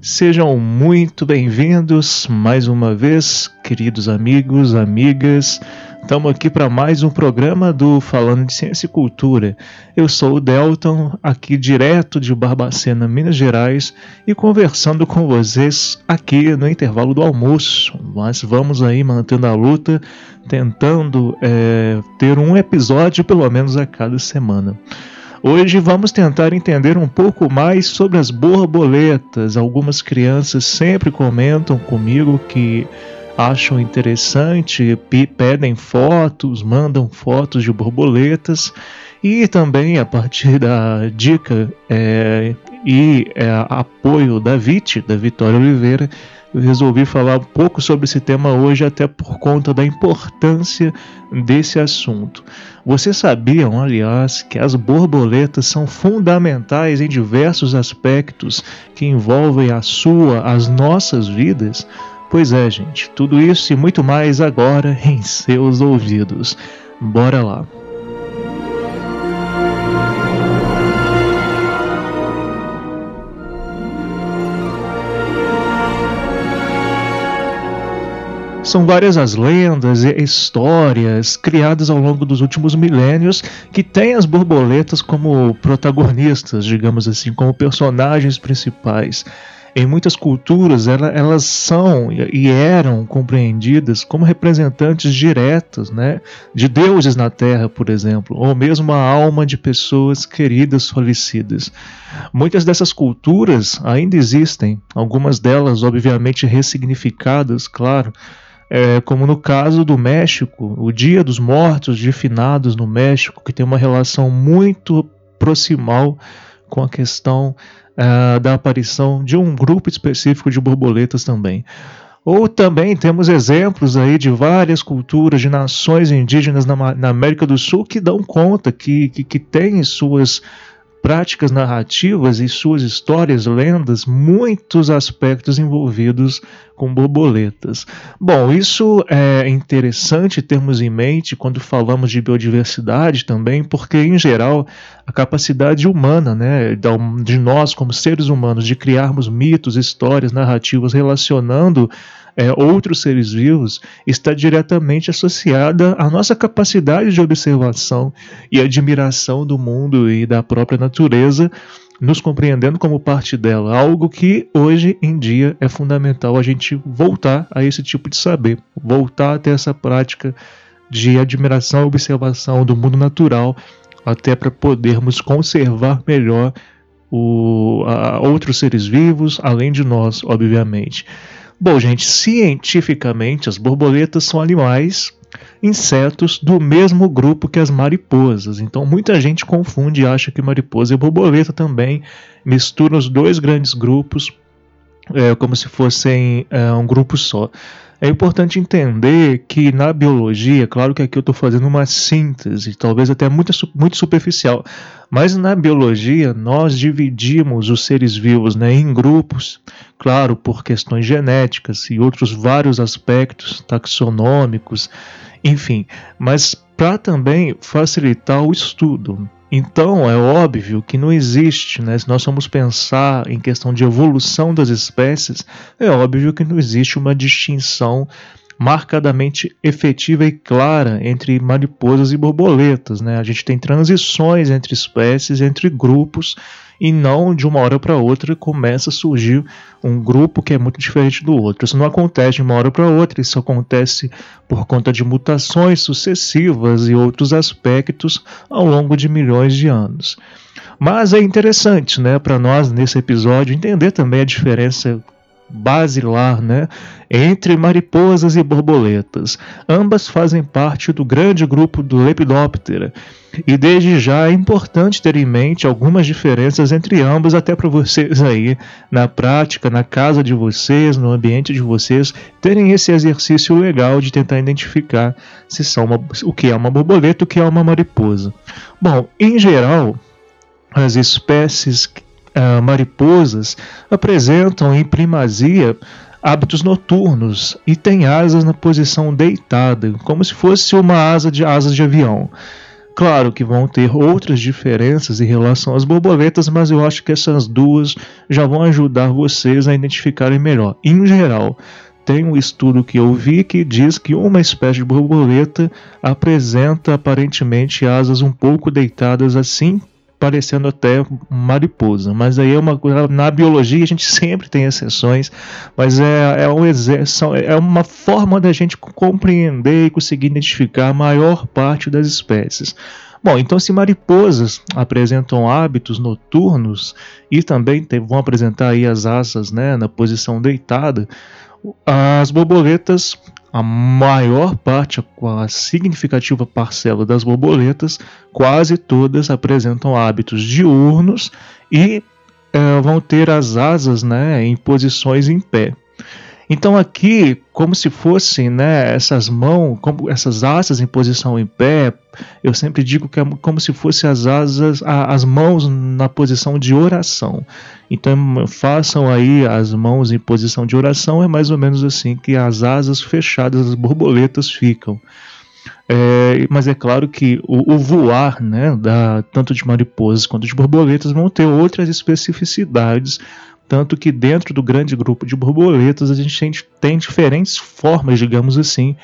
Sejam muito bem-vindos mais uma vez, queridos amigos, amigas. Estamos aqui para mais um programa do Falando de Ciência e Cultura. Eu sou o Delton, aqui direto de Barbacena, Minas Gerais, e conversando com vocês aqui no intervalo do almoço. Mas vamos aí mantendo a luta, tentando é, ter um episódio pelo menos a cada semana. Hoje vamos tentar entender um pouco mais sobre as borboletas. Algumas crianças sempre comentam comigo que acham interessante, pedem fotos, mandam fotos de borboletas e também a partir da dica é, e é, apoio da VIT, da Vitória Oliveira, eu resolvi falar um pouco sobre esse tema hoje, até por conta da importância desse assunto. Vocês sabiam, aliás, que as borboletas são fundamentais em diversos aspectos que envolvem a sua, as nossas vidas? Pois é, gente, tudo isso e muito mais agora em seus ouvidos. Bora lá! São várias as lendas e histórias criadas ao longo dos últimos milênios que têm as borboletas como protagonistas, digamos assim, como personagens principais. Em muitas culturas, elas são e eram compreendidas como representantes diretas né, de deuses na Terra, por exemplo, ou mesmo a alma de pessoas queridas falecidas. Muitas dessas culturas ainda existem, algumas delas, obviamente, ressignificadas, claro é, como no caso do México, o Dia dos Mortos de Finados no México, que tem uma relação muito proximal com a questão uh, da aparição de um grupo específico de borboletas também. Ou também temos exemplos aí de várias culturas, de nações indígenas na, na América do Sul que dão conta, que, que, que têm suas práticas narrativas e suas histórias, lendas, muitos aspectos envolvidos com borboletas. Bom, isso é interessante termos em mente quando falamos de biodiversidade também, porque em geral a capacidade humana, né, de nós como seres humanos de criarmos mitos, histórias, narrativas relacionando é, outros seres vivos está diretamente associada à nossa capacidade de observação e admiração do mundo e da própria natureza, nos compreendendo como parte dela, algo que hoje em dia é fundamental a gente voltar a esse tipo de saber, voltar a ter essa prática de admiração e observação do mundo natural, até para podermos conservar melhor o, a, outros seres vivos, além de nós, obviamente. Bom, gente, cientificamente as borboletas são animais, insetos do mesmo grupo que as mariposas. Então muita gente confunde e acha que mariposa e borboleta também misturam os dois grandes grupos é, como se fossem é, um grupo só. É importante entender que na biologia, claro que aqui eu estou fazendo uma síntese, talvez até muito, muito superficial, mas na biologia nós dividimos os seres vivos né, em grupos, claro, por questões genéticas e outros vários aspectos taxonômicos, enfim, mas para também facilitar o estudo. Então é óbvio que não existe, né? Se nós formos pensar em questão de evolução das espécies, é óbvio que não existe uma distinção marcadamente efetiva e clara entre mariposas e borboletas, né? A gente tem transições entre espécies, entre grupos e não de uma hora para outra começa a surgir um grupo que é muito diferente do outro. Isso não acontece de uma hora para outra, isso acontece por conta de mutações sucessivas e outros aspectos ao longo de milhões de anos. Mas é interessante, né, para nós nesse episódio entender também a diferença basilar, né, entre mariposas e borboletas. Ambas fazem parte do grande grupo do Lepidoptera. E desde já é importante ter em mente algumas diferenças entre ambas, até para vocês aí, na prática, na casa de vocês, no ambiente de vocês, terem esse exercício legal de tentar identificar se são uma, o que é uma borboleta o que é uma mariposa. Bom, em geral, as espécies uh, mariposas apresentam em primazia hábitos noturnos e têm asas na posição deitada, como se fosse uma asa de asas de avião. Claro que vão ter outras diferenças em relação às borboletas, mas eu acho que essas duas já vão ajudar vocês a identificarem melhor. Em geral, tem um estudo que eu vi que diz que uma espécie de borboleta apresenta aparentemente asas um pouco deitadas assim parecendo até mariposa. Mas aí é uma na biologia a gente sempre tem exceções, mas é, é, um é uma forma da gente compreender e conseguir identificar a maior parte das espécies. Bom, então se mariposas apresentam hábitos noturnos e também vão apresentar aí as asas né, na posição deitada, as borboletas a maior parte, a significativa parcela das borboletas, quase todas apresentam hábitos diurnos e é, vão ter as asas né, em posições em pé. Então aqui, como se fossem né, essas mãos, como essas asas em posição em pé, eu sempre digo que é como se fossem as asas, as mãos na posição de oração. Então façam aí as mãos em posição de oração, é mais ou menos assim que as asas fechadas, as borboletas ficam. É, mas é claro que o, o, voar, né, da, tanto de mariposas quanto de borboletas, vão ter outras especificidades tanto que dentro do grande grupo de borboletas a gente tem, diferentes formas, digamos assim,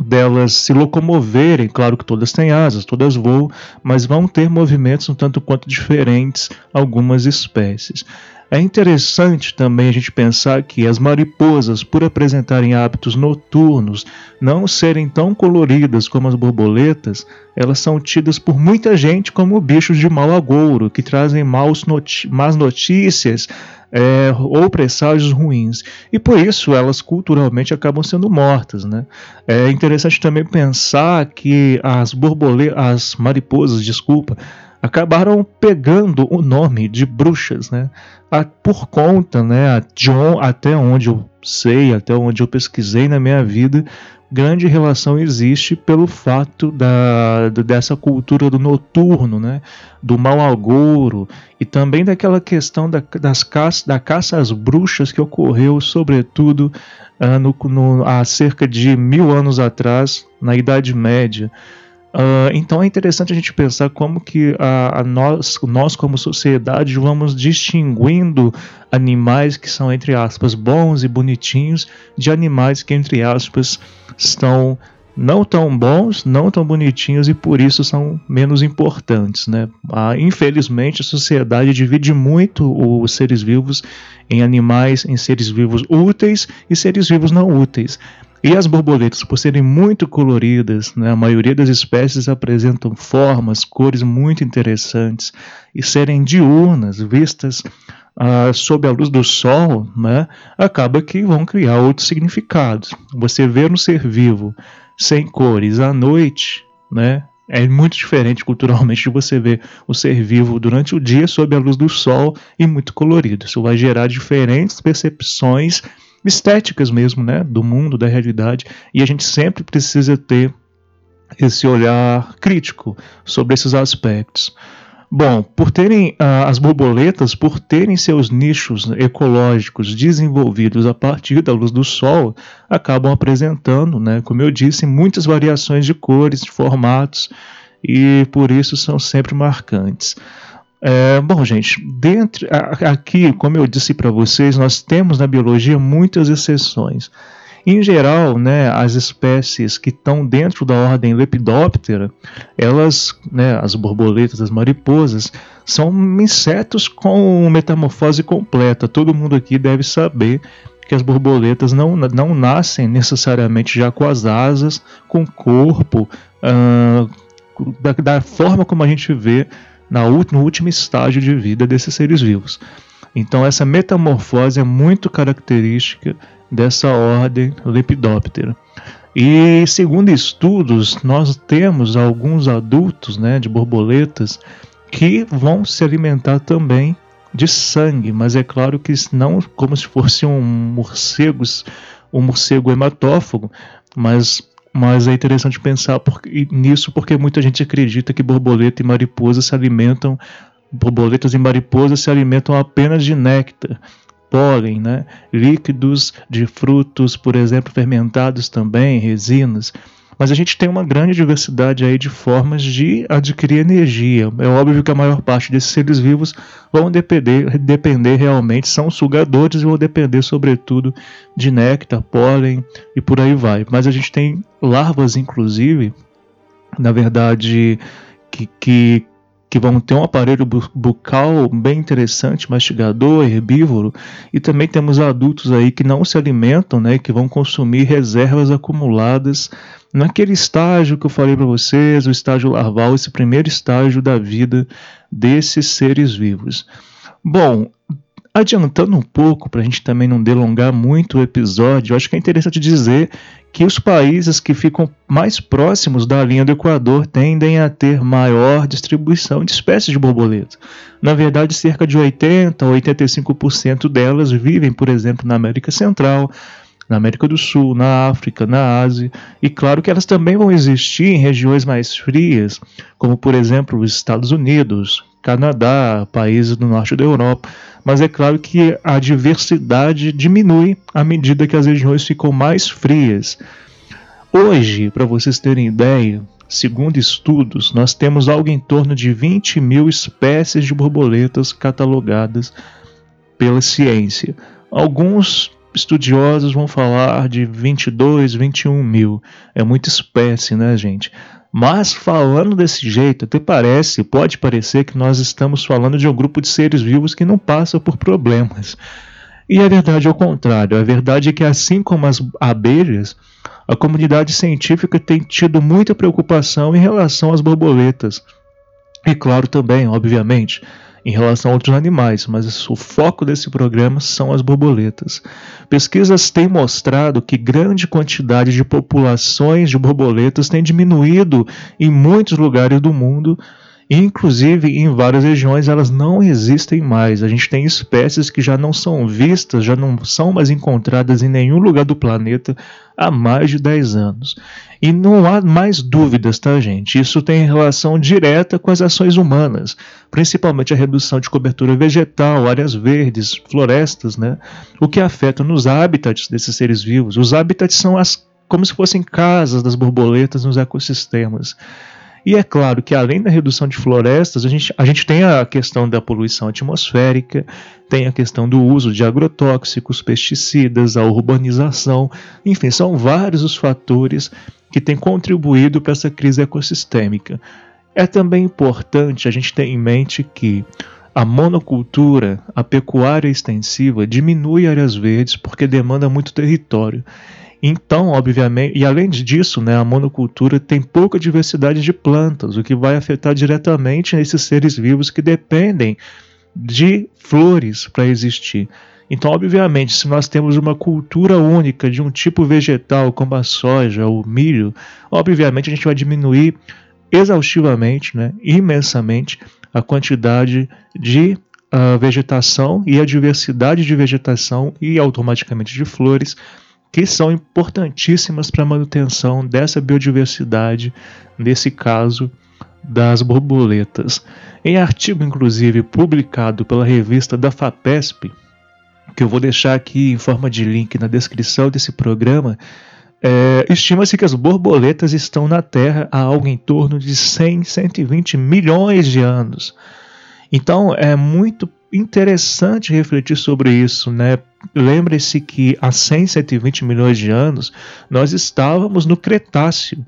delas se locomoverem. Claro que todas têm asas, todas voam, mas vão ter movimentos um tanto quanto diferentes algumas espécies. É interessante também a gente pensar que as mariposas, por apresentarem hábitos noturnos, não serem tão coloridas como as borboletas, elas são tidas por muita gente como bichos de mau agouro, que trazem maus más notícias é, ou presságios ruins. E por isso elas culturalmente acabam sendo mortas. Né? É interessante também pensar que as borboletas, as mariposas, desculpa, acabaram pegando o nome de bruxas, né? A, por conta, né, John, até onde eu sei, até onde eu pesquisei na minha vida, grande relação existe pelo fato da, dessa cultura do noturno, né, do mau agouro e também daquela questão da, das caça, da caça às bruxas que ocorreu, sobretudo, uh, no, no, há cerca de mil anos atrás, na Idade Média. Uh, então é interessante a gente pensar como que a, a nós, nós, como sociedade, vamos distinguindo animais que são, entre aspas, bons e bonitinhos de animais que, entre aspas, estão não tão bons, não tão bonitinhos e por isso são menos importantes. Né? Ah, infelizmente, a sociedade divide muito os seres vivos em animais, em seres vivos úteis e seres vivos não úteis. E as borboletas, por serem muito coloridas, né, a maioria das espécies apresentam formas, cores muito interessantes e serem diurnas, vistas ah, sob a luz do sol, né, acaba que vão criar outros significados. Você vê no ser vivo sem cores à noite, né, é muito diferente culturalmente de você ver o ser vivo durante o dia sob a luz do sol e muito colorido. Isso vai gerar diferentes percepções estéticas mesmo, né, do mundo, da realidade, e a gente sempre precisa ter esse olhar crítico sobre esses aspectos. Bom, por terem ah, as borboletas, por terem seus nichos ecológicos desenvolvidos a partir da luz do sol, acabam apresentando, né, como eu disse, muitas variações de cores, de formatos, e por isso são sempre marcantes. É, bom, gente, dentro, aqui, como eu disse para vocês, nós temos na biologia muitas exceções. Em geral, né, as espécies que estão dentro da ordem Lepidoptera, elas, né, as borboletas, as mariposas, são insetos com metamorfose completa. Todo mundo aqui deve saber que as borboletas não, não nascem necessariamente já com as asas, com o corpo, uh, da, da forma como a gente vê no último estágio de vida desses seres vivos. Então essa metamorfose é muito característica dessa ordem Lepidoptera. E segundo estudos, nós temos alguns adultos né, de borboletas que vão se alimentar também de sangue, mas é claro que não como se fosse um morcego, um morcego hematófago, mas mas é interessante pensar por, nisso porque muita gente acredita que borboleta e mariposa se alimentam borboletas e mariposas se alimentam apenas de néctar pólen, né? líquidos de frutos, por exemplo, fermentados também, resinas. Mas a gente tem uma grande diversidade aí de formas de adquirir energia. É óbvio que a maior parte desses seres vivos vão depender, depender realmente, são sugadores e vão depender, sobretudo, de néctar, pólen e por aí vai. Mas a gente tem larvas, inclusive, na verdade, que, que que vão ter um aparelho bucal bem interessante, mastigador, herbívoro, e também temos adultos aí que não se alimentam, né, que vão consumir reservas acumuladas naquele estágio que eu falei para vocês, o estágio larval, esse primeiro estágio da vida desses seres vivos. Bom, adiantando um pouco, para a gente também não delongar muito o episódio, acho que é interessante dizer que os países que ficam mais próximos da linha do Equador tendem a ter maior distribuição de espécies de borboleta. Na verdade, cerca de 80 a 85% delas vivem, por exemplo, na América Central, na América do Sul, na África, na Ásia, e claro que elas também vão existir em regiões mais frias, como por exemplo os Estados Unidos, Canadá, países do norte da Europa, mas é claro que a diversidade diminui à medida que as regiões ficam mais frias. Hoje, para vocês terem ideia, segundo estudos, nós temos algo em torno de 20 mil espécies de borboletas catalogadas pela ciência. Alguns estudiosos vão falar de 22, 21 mil. É muita espécie, né, gente? Mas falando desse jeito, até parece, pode parecer que nós estamos falando de um grupo de seres vivos que não passa por problemas. E a verdade é o contrário. A verdade é que, assim como as abelhas, a comunidade científica tem tido muita preocupação em relação às borboletas. E claro também, obviamente, em relação a outros animais, mas o foco desse programa são as borboletas. Pesquisas têm mostrado que grande quantidade de populações de borboletas tem diminuído em muitos lugares do mundo Inclusive, em várias regiões elas não existem mais. A gente tem espécies que já não são vistas, já não são mais encontradas em nenhum lugar do planeta há mais de 10 anos. E não há mais dúvidas, tá, gente? Isso tem relação direta com as ações humanas, principalmente a redução de cobertura vegetal, áreas verdes, florestas, né? O que afeta nos hábitats desses seres vivos. Os hábitats são as como se fossem casas das borboletas nos ecossistemas. E é claro que além da redução de florestas, a gente, a gente tem a questão da poluição atmosférica, tem a questão do uso de agrotóxicos, pesticidas, a urbanização, enfim, são vários os fatores que têm contribuído para essa crise ecossistêmica. É também importante a gente ter em mente que a monocultura, a pecuária extensiva, diminui áreas verdes porque demanda muito território. Então, obviamente, e além disso, né, a monocultura tem pouca diversidade de plantas, o que vai afetar diretamente esses seres vivos que dependem de flores para existir. Então, obviamente, se nós temos uma cultura única de um tipo vegetal, como a soja ou milho, obviamente a gente vai diminuir exaustivamente, né, imensamente, a quantidade de uh, vegetação e a diversidade de vegetação e automaticamente de flores que são importantíssimas para a manutenção dessa biodiversidade, nesse caso das borboletas. Em artigo, inclusive, publicado pela revista da FAPESP, que eu vou deixar aqui em forma de link na descrição desse programa, é, estima-se que as borboletas estão na Terra há algo em torno de 100, 120 milhões de anos. Então é muito interessante refletir sobre isso, né? Lembre-se que há 100, 120 milhões de anos nós estávamos no Cretáceo,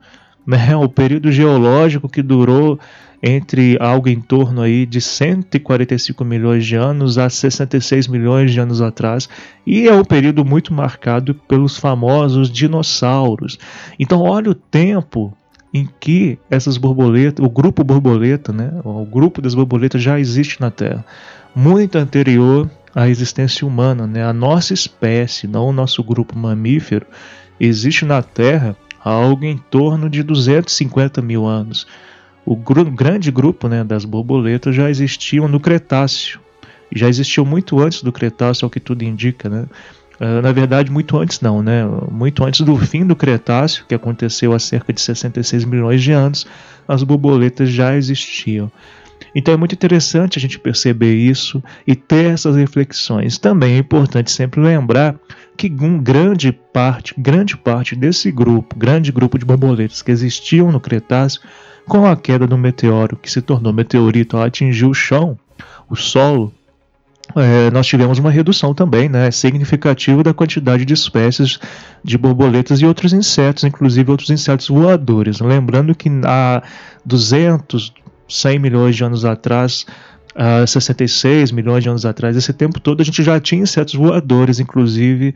né? O período geológico que durou entre algo em torno aí de 145 milhões de anos a 66 milhões de anos atrás, e é um período muito marcado pelos famosos dinossauros. Então, olha o tempo em que essas borboletas, o grupo borboleta, né, o grupo das borboletas já existe na Terra muito anterior a existência humana, né? A nossa espécie, não o nosso grupo mamífero, existe na Terra há algo em torno de 250 mil anos. O gru grande grupo né, das borboletas já existiam no Cretáceo. Já existiu muito antes do Cretáceo, ao que tudo indica, né? Uh, na verdade, muito antes não, né? Muito antes do fim do Cretáceo, que aconteceu há cerca de 66 milhões de anos, as borboletas já existiam. Então é muito interessante a gente perceber isso e ter essas reflexões. Também é importante sempre lembrar que um grande parte, grande parte desse grupo, grande grupo de borboletas que existiam no Cretáceo, com a queda do meteoro que se tornou meteorito ao atingir o chão, o solo, é, nós tivemos uma redução também né, significativa da quantidade de espécies de borboletas e outros insetos, inclusive outros insetos voadores. Lembrando que há 200, 100 milhões de anos atrás, uh, 66 milhões de anos atrás, esse tempo todo a gente já tinha insetos voadores, inclusive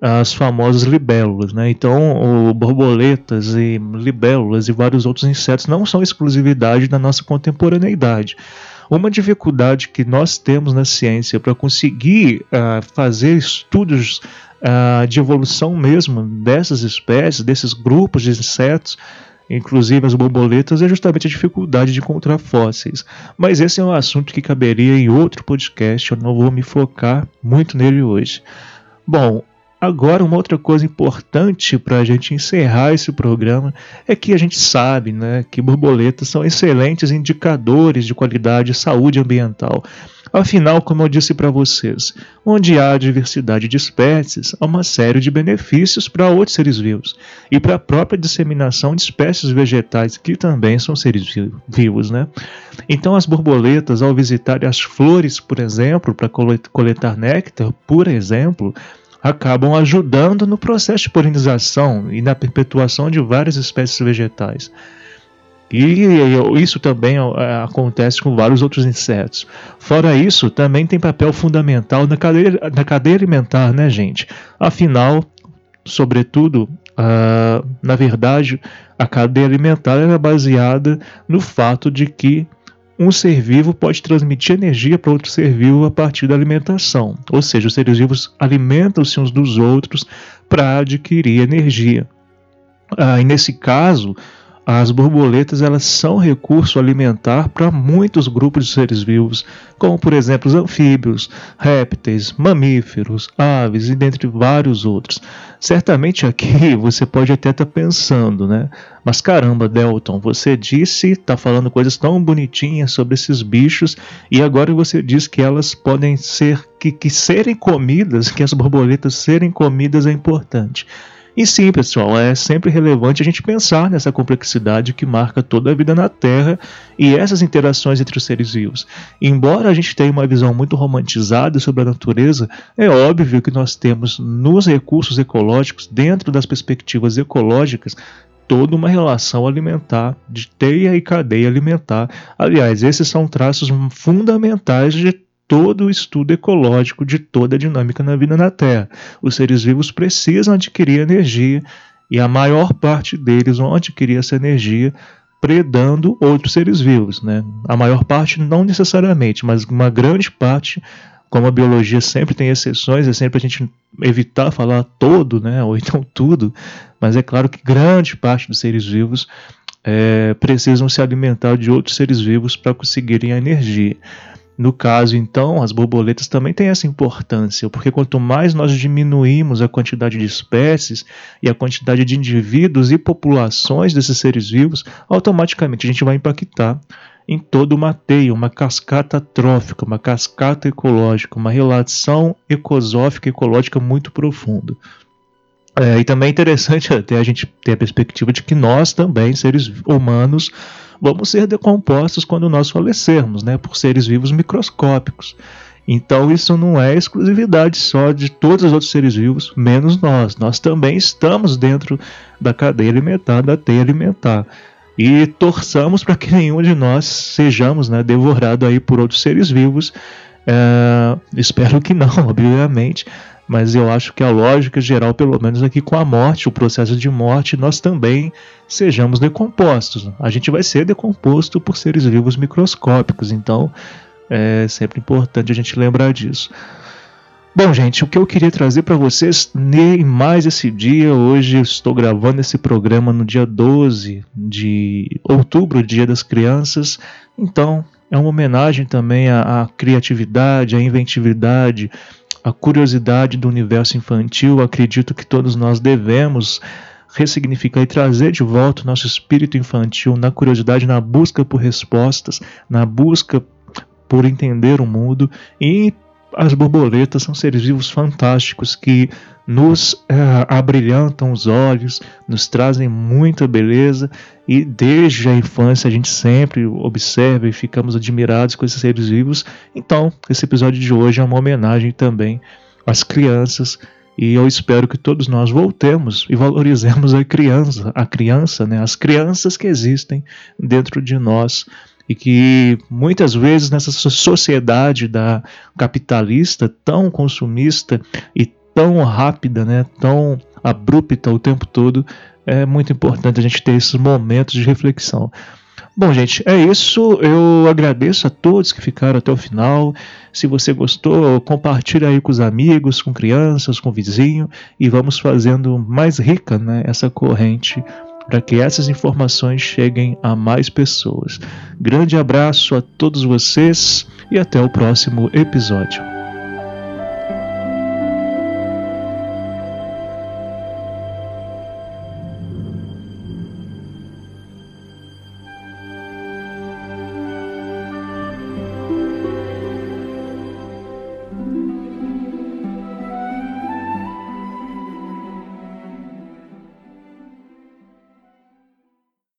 as famosas libélulas, né? Então, borboletas e libélulas e vários outros insetos não são exclusividade da nossa contemporaneidade. Uma dificuldade que nós temos na ciência para conseguir uh, fazer estudos uh, de evolução mesmo dessas espécies, desses grupos de insetos, inclusive as borboletas, é justamente a dificuldade de encontrar fósseis. Mas esse é um assunto que caberia em outro podcast, eu não vou me focar muito nele hoje. Bom, Agora, uma outra coisa importante para a gente encerrar esse programa é que a gente sabe né, que borboletas são excelentes indicadores de qualidade e saúde ambiental. Afinal, como eu disse para vocês, onde há diversidade de espécies, há uma série de benefícios para outros seres vivos e para a própria disseminação de espécies vegetais que também são seres vivos. Né? Então, as borboletas, ao visitarem as flores, por exemplo, para coletar néctar, por exemplo, acabam ajudando no processo de polinização e na perpetuação de várias espécies vegetais. E isso também é, acontece com vários outros insetos. Fora isso, também tem papel fundamental na cadeia, na cadeia alimentar, né, gente? Afinal, sobretudo, uh, na verdade, a cadeia alimentar é baseada no fato de que um ser vivo pode transmitir energia para outro ser vivo a partir da alimentação. Ou seja, os seres vivos alimentam-se uns dos outros para adquirir energia. Ah, e nesse caso, as borboletas elas são recurso alimentar para muitos grupos de seres vivos, como por exemplo os anfíbios, répteis, mamíferos, aves e dentre vários outros. Certamente aqui você pode até estar tá pensando, né? Mas caramba, Delton, você disse, está falando coisas tão bonitinhas sobre esses bichos e agora você diz que elas podem ser, que, que serem comidas, que as borboletas serem comidas é importante. E sim, pessoal, é sempre relevante a gente pensar nessa complexidade que marca toda a vida na Terra e essas interações entre os seres vivos. Embora a gente tenha uma visão muito romantizada sobre a natureza, é óbvio que nós temos nos recursos ecológicos, dentro das perspectivas ecológicas, toda uma relação alimentar, de teia e cadeia alimentar. Aliás, esses são traços fundamentais de todo o estudo ecológico de toda a dinâmica na vida na Terra. Os seres vivos precisam adquirir energia e a maior parte deles vão adquirir essa energia predando outros seres vivos. Né? A maior parte não necessariamente, mas uma grande parte, como a biologia sempre tem exceções, é sempre a gente evitar falar todo, né? ou então tudo, mas é claro que grande parte dos seres vivos é, precisam se alimentar de outros seres vivos para conseguirem a energia. No caso, então, as borboletas também têm essa importância, porque quanto mais nós diminuímos a quantidade de espécies e a quantidade de indivíduos e populações desses seres vivos, automaticamente a gente vai impactar em toda uma teia, uma cascata trófica, uma cascata ecológica, uma relação ecosófica ecológica muito profunda. É, e também é interessante até a gente ter a perspectiva de que nós também, seres humanos, vamos ser decompostos quando nós falecermos, né, por seres vivos microscópicos. Então isso não é exclusividade só de todos os outros seres vivos, menos nós. Nós também estamos dentro da cadeia alimentar, da teia alimentar. E torçamos para que nenhum de nós sejamos né, devorado aí por outros seres vivos. É, espero que não, obviamente mas eu acho que a lógica geral, pelo menos aqui com a morte, o processo de morte, nós também sejamos decompostos. A gente vai ser decomposto por seres vivos microscópicos, então é sempre importante a gente lembrar disso. Bom, gente, o que eu queria trazer para vocês em mais esse dia, hoje eu estou gravando esse programa no dia 12 de outubro, Dia das Crianças, então é uma homenagem também à, à criatividade, à inventividade, à curiosidade do universo infantil. Acredito que todos nós devemos ressignificar e trazer de volta o nosso espírito infantil na curiosidade, na busca por respostas, na busca por entender o mundo e as borboletas são seres vivos fantásticos que nos é, abrilhantam os olhos, nos trazem muita beleza e desde a infância a gente sempre observa e ficamos admirados com esses seres vivos. Então, esse episódio de hoje é uma homenagem também às crianças e eu espero que todos nós voltemos e valorizemos a criança, a criança, né, as crianças que existem dentro de nós e que muitas vezes nessa sociedade da capitalista tão consumista e tão rápida, né, tão abrupta o tempo todo, é muito importante a gente ter esses momentos de reflexão. Bom, gente, é isso. Eu agradeço a todos que ficaram até o final. Se você gostou, compartilhe aí com os amigos, com crianças, com o vizinho e vamos fazendo mais rica né, essa corrente para que essas informações cheguem a mais pessoas. Grande abraço a todos vocês e até o próximo episódio.